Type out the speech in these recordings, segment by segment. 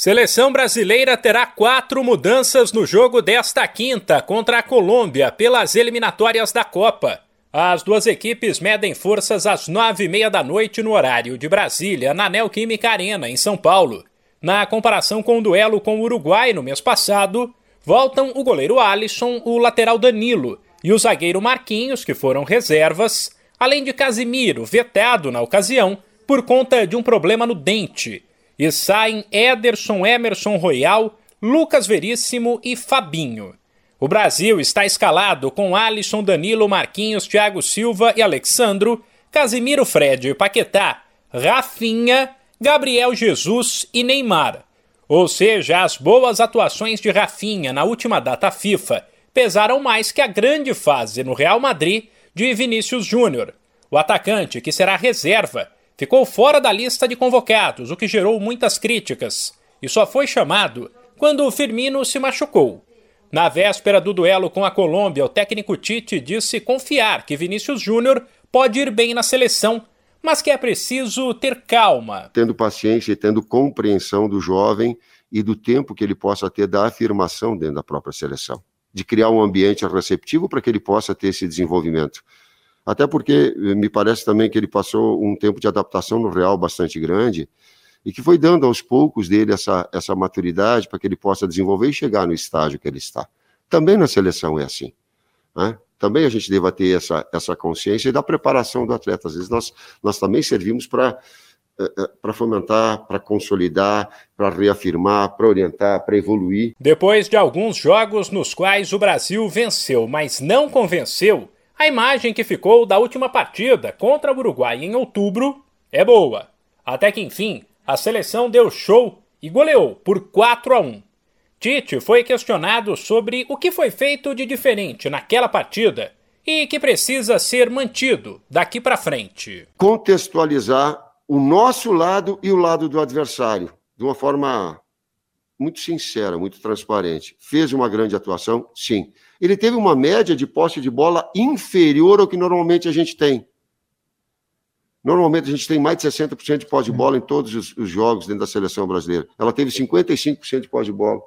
Seleção brasileira terá quatro mudanças no jogo desta quinta contra a Colômbia pelas eliminatórias da Copa. As duas equipes medem forças às nove e meia da noite no horário de Brasília, na Neoquímica Arena, em São Paulo. Na comparação com o duelo com o Uruguai no mês passado, voltam o goleiro Alisson, o lateral Danilo e o zagueiro Marquinhos, que foram reservas, além de Casimiro, vetado na ocasião por conta de um problema no dente e saem Ederson Emerson Royal, Lucas Veríssimo e Fabinho. O Brasil está escalado com Alisson, Danilo, Marquinhos, Thiago Silva e Alexandro, Casimiro Fred e Paquetá, Rafinha, Gabriel Jesus e Neymar. Ou seja, as boas atuações de Rafinha na última data FIFA pesaram mais que a grande fase no Real Madrid de Vinícius Júnior. O atacante, que será reserva, ficou fora da lista de convocados, o que gerou muitas críticas, e só foi chamado quando o Firmino se machucou. Na véspera do duelo com a Colômbia, o técnico Tite disse confiar que Vinícius Júnior pode ir bem na seleção, mas que é preciso ter calma. Tendo paciência e tendo compreensão do jovem e do tempo que ele possa ter da afirmação dentro da própria seleção, de criar um ambiente receptivo para que ele possa ter esse desenvolvimento. Até porque eh, me parece também que ele passou um tempo de adaptação no Real bastante grande e que foi dando aos poucos dele essa, essa maturidade para que ele possa desenvolver e chegar no estágio que ele está. Também na seleção é assim. Né? Também a gente deva ter essa, essa consciência e da preparação do atleta. Às vezes nós, nós também servimos para eh, eh, para fomentar, para consolidar, para reafirmar, para orientar, para evoluir. Depois de alguns jogos nos quais o Brasil venceu, mas não convenceu, a imagem que ficou da última partida contra o Uruguai em outubro é boa. Até que enfim, a seleção deu show e goleou por 4 a 1. Tite foi questionado sobre o que foi feito de diferente naquela partida e que precisa ser mantido daqui para frente. Contextualizar o nosso lado e o lado do adversário de uma forma muito sincera, muito transparente. Fez uma grande atuação? Sim ele teve uma média de posse de bola inferior ao que normalmente a gente tem. Normalmente a gente tem mais de 60% de posse de bola em todos os, os, jogos dentro da seleção brasileira. Ela teve 55% de posse de bola.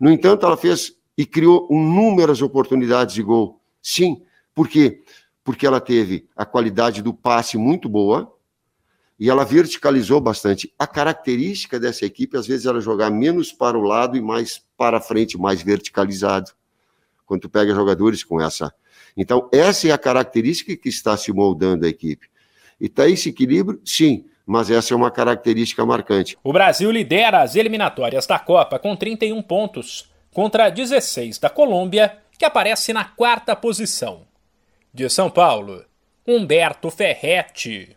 No entanto, ela fez e criou inúmeras oportunidades de gol. Sim, por quê? Porque ela teve a qualidade do passe muito boa e ela verticalizou bastante. A característica dessa equipe, às vezes, era jogar menos para o lado e mais para frente, mais verticalizado quando tu pega jogadores com essa. Então, essa é a característica que está se moldando a equipe. E está esse equilíbrio? Sim, mas essa é uma característica marcante. O Brasil lidera as eliminatórias da Copa com 31 pontos, contra 16 da Colômbia, que aparece na quarta posição. De São Paulo, Humberto Ferretti.